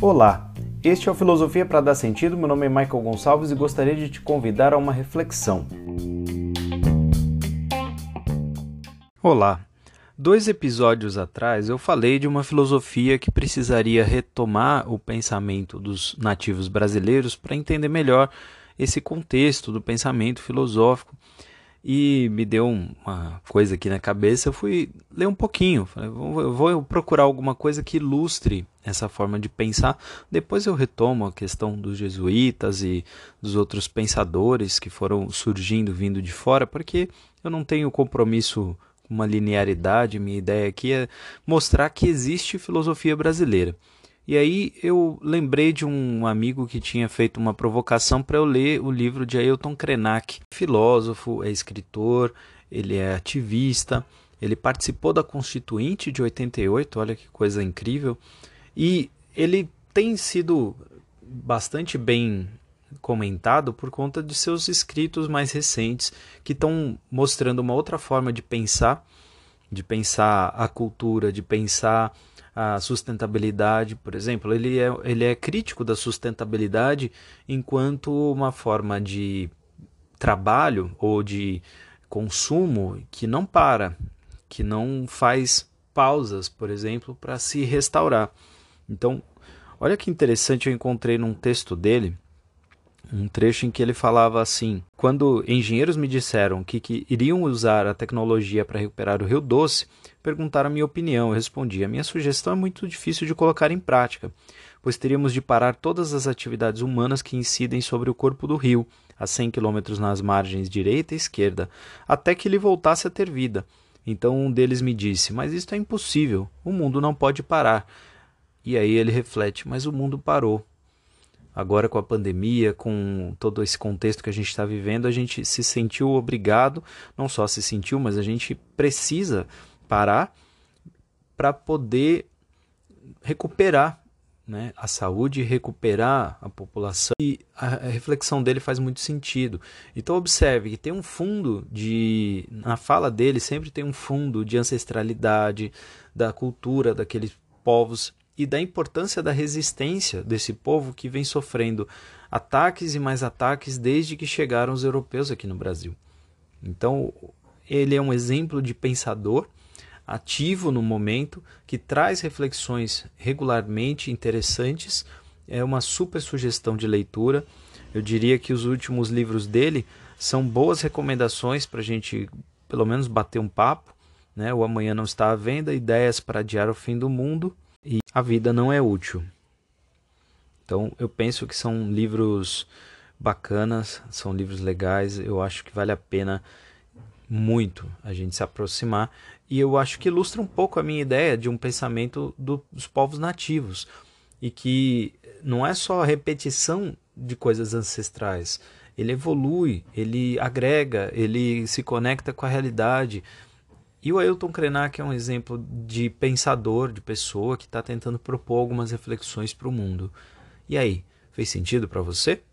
Olá, este é o Filosofia para Dar Sentido. Meu nome é Michael Gonçalves e gostaria de te convidar a uma reflexão. Olá, dois episódios atrás eu falei de uma filosofia que precisaria retomar o pensamento dos nativos brasileiros para entender melhor esse contexto do pensamento filosófico e me deu uma coisa aqui na cabeça. Eu fui ler um pouquinho, falei, vou, vou procurar alguma coisa que ilustre essa forma de pensar. Depois eu retomo a questão dos jesuítas e dos outros pensadores que foram surgindo vindo de fora, porque eu não tenho compromisso com uma linearidade. Minha ideia aqui é mostrar que existe filosofia brasileira. E aí eu lembrei de um amigo que tinha feito uma provocação para eu ler o livro de Ailton Krenak, filósofo, é escritor, ele é ativista, ele participou da Constituinte de 88, olha que coisa incrível, e ele tem sido bastante bem comentado por conta de seus escritos mais recentes que estão mostrando uma outra forma de pensar, de pensar a cultura, de pensar a sustentabilidade, por exemplo, ele é, ele é crítico da sustentabilidade enquanto uma forma de trabalho ou de consumo que não para, que não faz pausas, por exemplo, para se restaurar. Então, olha que interessante, eu encontrei num texto dele um trecho em que ele falava assim: Quando engenheiros me disseram que, que iriam usar a tecnologia para recuperar o Rio Doce, perguntaram a minha opinião. Eu respondi: A minha sugestão é muito difícil de colocar em prática, pois teríamos de parar todas as atividades humanas que incidem sobre o corpo do rio, a 100 km nas margens direita e esquerda, até que ele voltasse a ter vida. Então um deles me disse: Mas isto é impossível, o mundo não pode parar. E aí ele reflete: Mas o mundo parou agora com a pandemia, com todo esse contexto que a gente está vivendo, a gente se sentiu obrigado, não só se sentiu, mas a gente precisa parar para poder recuperar né, a saúde, recuperar a população. E a reflexão dele faz muito sentido. Então observe que tem um fundo de. Na fala dele sempre tem um fundo de ancestralidade, da cultura daqueles povos e da importância da resistência desse povo que vem sofrendo ataques e mais ataques desde que chegaram os europeus aqui no Brasil. Então, ele é um exemplo de pensador ativo no momento, que traz reflexões regularmente interessantes. É uma super sugestão de leitura. Eu diria que os últimos livros dele são boas recomendações para a gente, pelo menos, bater um papo. Né? O Amanhã Não Está à Venda, Ideias para Adiar o Fim do Mundo e a vida não é útil. Então eu penso que são livros bacanas, são livros legais, eu acho que vale a pena muito a gente se aproximar e eu acho que ilustra um pouco a minha ideia de um pensamento do, dos povos nativos e que não é só a repetição de coisas ancestrais, ele evolui, ele agrega, ele se conecta com a realidade. E o Ailton Krenak é um exemplo de pensador, de pessoa que está tentando propor algumas reflexões para o mundo. E aí, fez sentido para você?